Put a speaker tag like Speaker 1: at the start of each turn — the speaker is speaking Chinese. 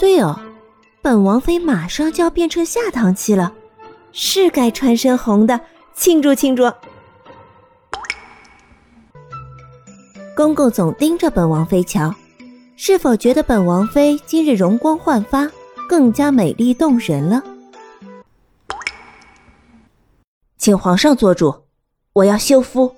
Speaker 1: 对哦本王妃马上就要变成下堂妻了是该穿身红的庆祝庆祝。公公总盯着本王妃瞧是否觉得本王妃今日容光焕发更加美丽动人了？请皇上做主我要休夫。